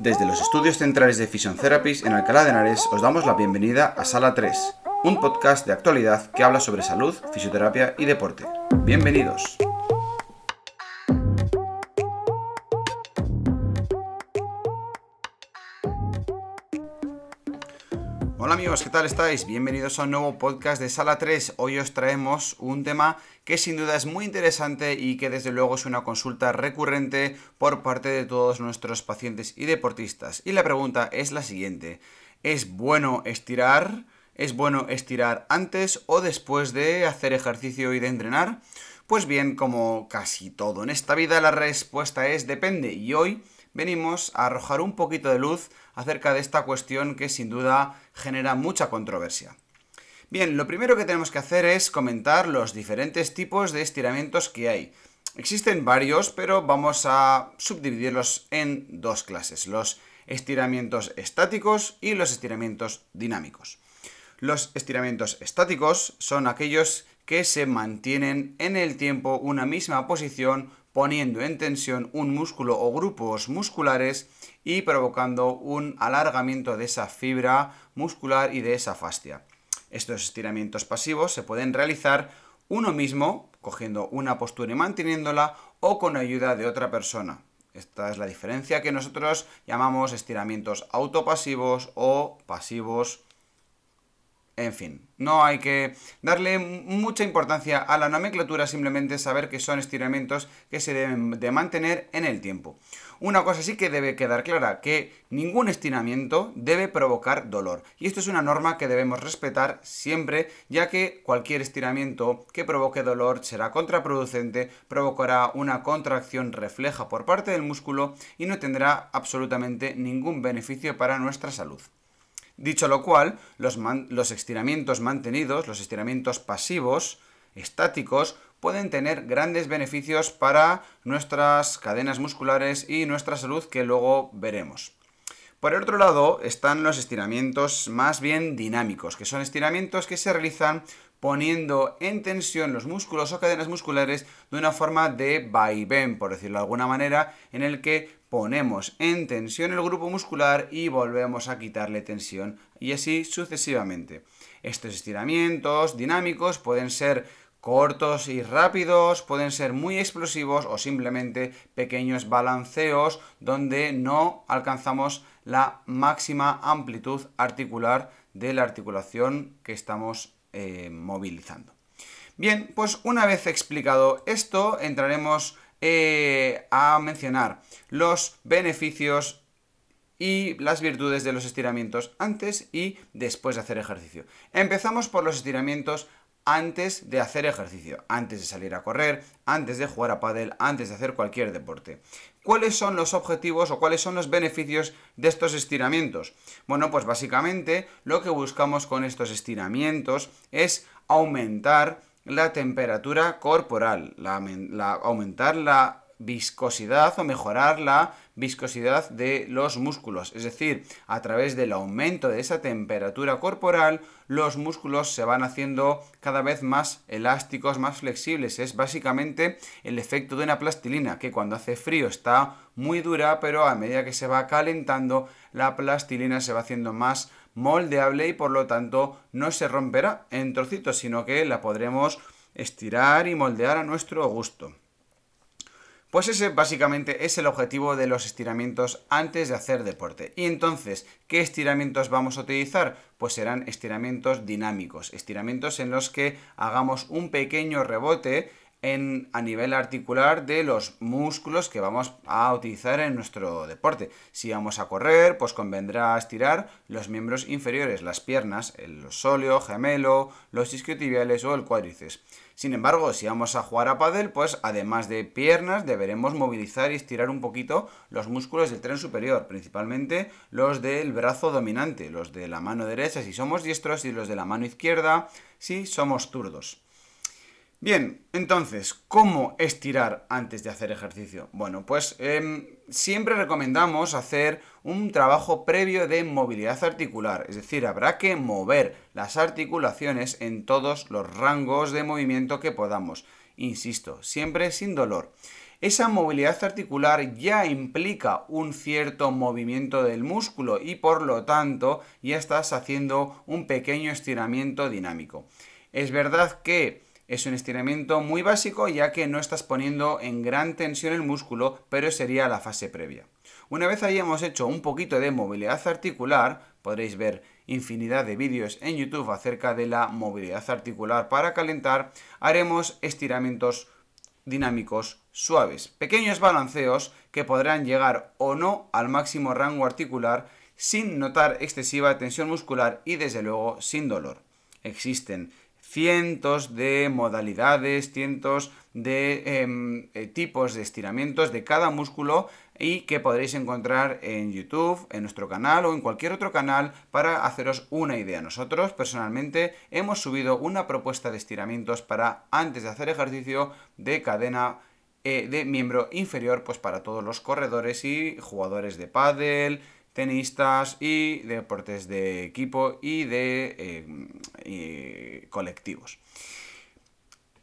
Desde los estudios centrales de Fission Therapies en Alcalá de Henares os damos la bienvenida a Sala 3, un podcast de actualidad que habla sobre salud, fisioterapia y deporte. Bienvenidos. ¿Qué tal estáis? Bienvenidos a un nuevo podcast de Sala 3. Hoy os traemos un tema que sin duda es muy interesante y que desde luego es una consulta recurrente por parte de todos nuestros pacientes y deportistas. Y la pregunta es la siguiente. ¿Es bueno estirar? ¿Es bueno estirar antes o después de hacer ejercicio y de entrenar? Pues bien, como casi todo en esta vida, la respuesta es depende. Y hoy venimos a arrojar un poquito de luz acerca de esta cuestión que sin duda genera mucha controversia. Bien, lo primero que tenemos que hacer es comentar los diferentes tipos de estiramientos que hay. Existen varios, pero vamos a subdividirlos en dos clases, los estiramientos estáticos y los estiramientos dinámicos. Los estiramientos estáticos son aquellos que se mantienen en el tiempo una misma posición poniendo en tensión un músculo o grupos musculares y provocando un alargamiento de esa fibra muscular y de esa fascia. Estos estiramientos pasivos se pueden realizar uno mismo, cogiendo una postura y manteniéndola, o con ayuda de otra persona. Esta es la diferencia que nosotros llamamos estiramientos autopasivos o pasivos en fin, no hay que darle mucha importancia a la nomenclatura, simplemente saber que son estiramientos que se deben de mantener en el tiempo. Una cosa sí que debe quedar clara, que ningún estiramiento debe provocar dolor. Y esto es una norma que debemos respetar siempre, ya que cualquier estiramiento que provoque dolor será contraproducente, provocará una contracción refleja por parte del músculo y no tendrá absolutamente ningún beneficio para nuestra salud. Dicho lo cual, los, estiramientos mantenidos, los estiramientos pasivos, estáticos, pueden tener grandes beneficios para nuestras cadenas musculares y nuestra salud que luego veremos. Por el otro lado están los estiramientos más bien dinámicos, que son estiramientos que se realizan poniendo en tensión los músculos o cadenas musculares de una forma de vaivén, por decirlo de alguna manera, en el que ponemos en tensión el grupo muscular y volvemos a quitarle tensión y así sucesivamente. Estos estiramientos dinámicos pueden ser cortos y rápidos, pueden ser muy explosivos o simplemente pequeños balanceos donde no alcanzamos la máxima amplitud articular de la articulación que estamos eh, movilizando. Bien, pues una vez explicado esto, entraremos eh, a mencionar los beneficios y las virtudes de los estiramientos antes y después de hacer ejercicio. Empezamos por los estiramientos antes de hacer ejercicio, antes de salir a correr, antes de jugar a pádel, antes de hacer cualquier deporte. ¿Cuáles son los objetivos o cuáles son los beneficios de estos estiramientos? Bueno, pues básicamente lo que buscamos con estos estiramientos es aumentar la temperatura corporal, la, aumentar la viscosidad o mejorar la viscosidad de los músculos. Es decir, a través del aumento de esa temperatura corporal, los músculos se van haciendo cada vez más elásticos, más flexibles. Es básicamente el efecto de una plastilina, que cuando hace frío está muy dura, pero a medida que se va calentando, la plastilina se va haciendo más moldeable y por lo tanto no se romperá en trocitos, sino que la podremos estirar y moldear a nuestro gusto. Pues ese básicamente es el objetivo de los estiramientos antes de hacer deporte. Y entonces, ¿qué estiramientos vamos a utilizar? Pues serán estiramientos dinámicos, estiramientos en los que hagamos un pequeño rebote en, a nivel articular de los músculos que vamos a utilizar en nuestro deporte. Si vamos a correr, pues convendrá estirar los miembros inferiores, las piernas, el sóleo, gemelo, los isquiotibiales o el cuádriceps. Sin embargo, si vamos a jugar a pádel, pues además de piernas deberemos movilizar y estirar un poquito los músculos del tren superior, principalmente los del brazo dominante, los de la mano derecha si somos diestros y los de la mano izquierda si somos zurdos. Bien, entonces, ¿cómo estirar antes de hacer ejercicio? Bueno, pues em, siempre recomendamos hacer un trabajo previo de movilidad articular, es decir, habrá que mover las articulaciones en todos los rangos de movimiento que podamos. Insisto, siempre sin dolor. esa movilidad articular ya implica un cierto movimiento del músculo y por lo tanto ya estás haciendo un pequeño estiramiento dinámico. Es verdad que es un estiramiento muy básico ya que no estás poniendo en gran tensión el músculo, pero sería la fase previa. Una vez hayamos hecho un poquito de movilidad articular, podréis ver infinidad de vídeos en YouTube acerca de la movilidad articular para calentar, haremos estiramientos dinámicos suaves, pequeños balanceos que podrán llegar o no al máximo rango articular sin notar excesiva tensión muscular y desde luego sin dolor. Existen cientos de modalidades, cientos de em, eh, tipos de estiramientos de cada músculo y que podréis encontrar en YouTube, en nuestro canal o en cualquier otro canal para haceros una idea. Nosotros personalmente hemos subido una propuesta de estiramientos para antes de hacer ejercicio de cadena eh, de miembro inferior pues para todos los corredores y jugadores de pádel, tenistas y deportes de equipo y de eh, colectivos.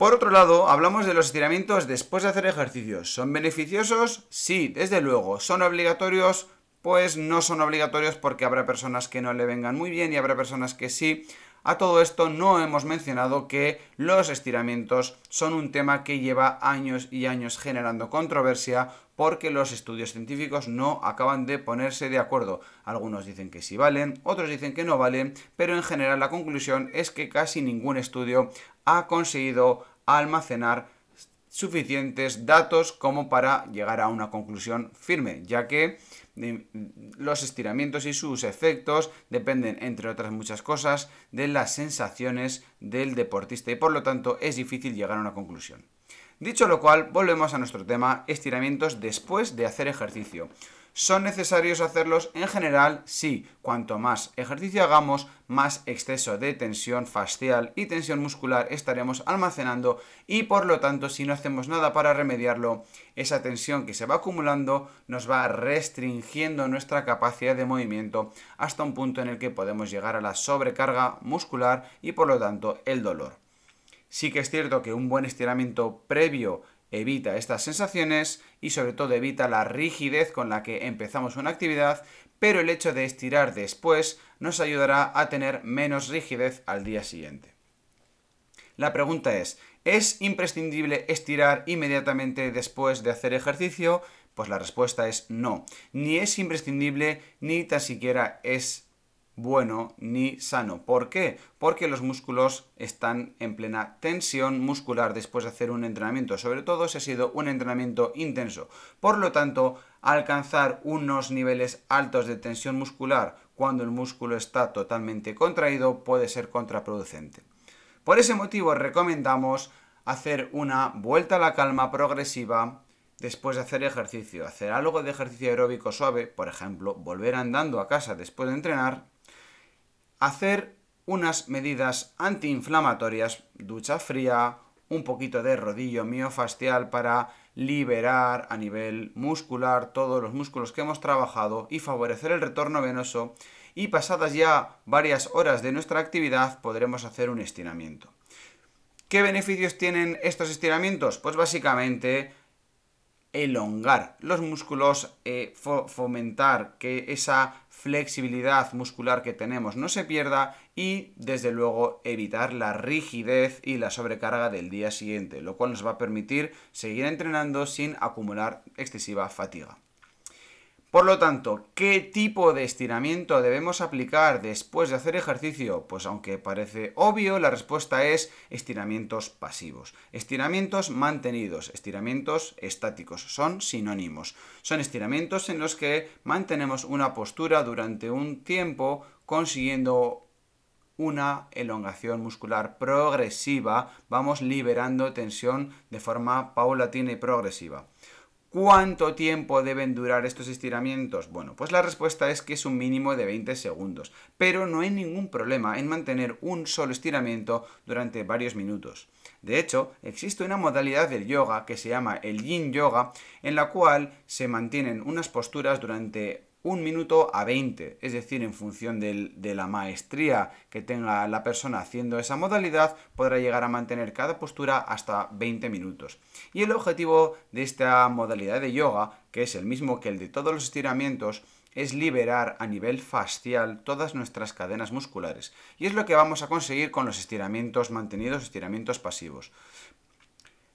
Por otro lado, hablamos de los estiramientos después de hacer ejercicios. ¿Son beneficiosos? Sí, desde luego. ¿Son obligatorios? Pues no son obligatorios porque habrá personas que no le vengan muy bien y habrá personas que sí. A todo esto no hemos mencionado que los estiramientos son un tema que lleva años y años generando controversia porque los estudios científicos no acaban de ponerse de acuerdo. Algunos dicen que sí valen, otros dicen que no valen, pero en general la conclusión es que casi ningún estudio ha conseguido almacenar suficientes datos como para llegar a una conclusión firme, ya que los estiramientos y sus efectos dependen, entre otras muchas cosas, de las sensaciones del deportista y por lo tanto es difícil llegar a una conclusión. Dicho lo cual, volvemos a nuestro tema, estiramientos después de hacer ejercicio. ¿Son necesarios hacerlos? En general, sí. Cuanto más ejercicio hagamos, más exceso de tensión facial y tensión muscular estaremos almacenando y por lo tanto, si no hacemos nada para remediarlo, esa tensión que se va acumulando nos va restringiendo nuestra capacidad de movimiento hasta un punto en el que podemos llegar a la sobrecarga muscular y por lo tanto el dolor. Sí que es cierto que un buen estiramiento previo evita estas sensaciones y sobre todo evita la rigidez con la que empezamos una actividad, pero el hecho de estirar después nos ayudará a tener menos rigidez al día siguiente. La pregunta es, ¿es imprescindible estirar inmediatamente después de hacer ejercicio? Pues la respuesta es no. Ni es imprescindible ni tan siquiera es bueno ni sano. ¿Por qué? Porque los músculos están en plena tensión muscular después de hacer un entrenamiento, sobre todo si ha sido un entrenamiento intenso. Por lo tanto, alcanzar unos niveles altos de tensión muscular cuando el músculo está totalmente contraído puede ser contraproducente. Por ese motivo recomendamos hacer una vuelta a la calma progresiva después de hacer ejercicio, hacer algo de ejercicio aeróbico suave, por ejemplo, volver andando a casa después de entrenar hacer unas medidas antiinflamatorias, ducha fría, un poquito de rodillo miofascial para liberar a nivel muscular todos los músculos que hemos trabajado y favorecer el retorno venoso y pasadas ya varias horas de nuestra actividad podremos hacer un estiramiento. ¿Qué beneficios tienen estos estiramientos? Pues básicamente elongar los músculos, eh, fomentar que esa flexibilidad muscular que tenemos no se pierda y desde luego evitar la rigidez y la sobrecarga del día siguiente, lo cual nos va a permitir seguir entrenando sin acumular excesiva fatiga. Por lo tanto, ¿qué tipo de estiramiento debemos aplicar después de hacer ejercicio? Pues aunque parece obvio, la respuesta es estiramientos pasivos. Estiramientos mantenidos, estiramientos estáticos, son sinónimos. Son estiramientos en los que mantenemos una postura durante un tiempo consiguiendo una elongación muscular progresiva, vamos liberando tensión de forma paulatina y progresiva. ¿Cuánto tiempo deben durar estos estiramientos? Bueno, pues la respuesta es que es un mínimo de 20 segundos, pero no hay ningún problema en mantener un solo estiramiento durante varios minutos. De hecho, existe una modalidad del yoga que se llama el yin yoga, en la cual se mantienen unas posturas durante un minuto a 20, es decir, en función de la maestría que tenga la persona haciendo esa modalidad, podrá llegar a mantener cada postura hasta 20 minutos. Y el objetivo de esta modalidad de yoga, que es el mismo que el de todos los estiramientos, es liberar a nivel facial todas nuestras cadenas musculares. Y es lo que vamos a conseguir con los estiramientos mantenidos, estiramientos pasivos.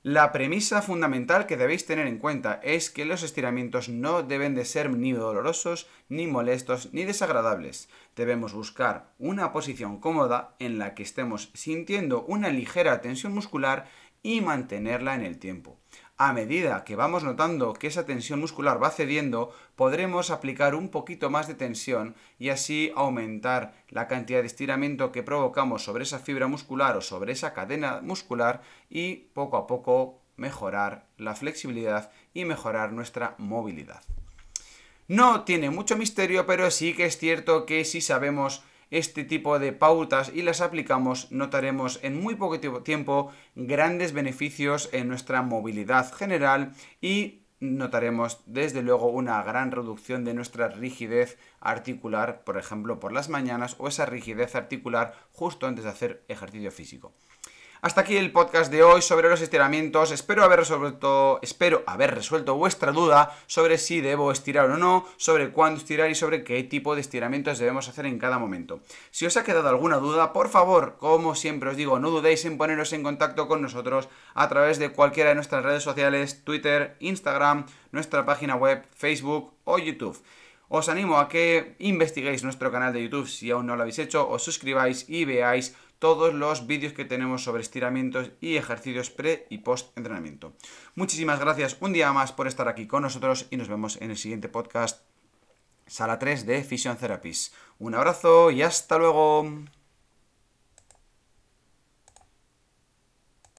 La premisa fundamental que debéis tener en cuenta es que los estiramientos no deben de ser ni dolorosos, ni molestos, ni desagradables. Debemos buscar una posición cómoda en la que estemos sintiendo una ligera tensión muscular y mantenerla en el tiempo. A medida que vamos notando que esa tensión muscular va cediendo, podremos aplicar un poquito más de tensión y así aumentar la cantidad de estiramiento que provocamos sobre esa fibra muscular o sobre esa cadena muscular y poco a poco mejorar la flexibilidad y mejorar nuestra movilidad. No tiene mucho misterio, pero sí que es cierto que si sabemos este tipo de pautas y las aplicamos, notaremos en muy poco tiempo grandes beneficios en nuestra movilidad general y notaremos desde luego una gran reducción de nuestra rigidez articular, por ejemplo, por las mañanas o esa rigidez articular justo antes de hacer ejercicio físico. Hasta aquí el podcast de hoy sobre los estiramientos. Espero haber resuelto, espero haber resuelto vuestra duda sobre si debo estirar o no, sobre cuándo estirar y sobre qué tipo de estiramientos debemos hacer en cada momento. Si os ha quedado alguna duda, por favor, como siempre os digo, no dudéis en poneros en contacto con nosotros a través de cualquiera de nuestras redes sociales, Twitter, Instagram, nuestra página web, Facebook o YouTube. Os animo a que investiguéis nuestro canal de YouTube si aún no lo habéis hecho, os suscribáis y veáis todos los vídeos que tenemos sobre estiramientos y ejercicios pre y post entrenamiento. Muchísimas gracias un día más por estar aquí con nosotros y nos vemos en el siguiente podcast, sala 3 de Fission Therapies. Un abrazo y hasta luego.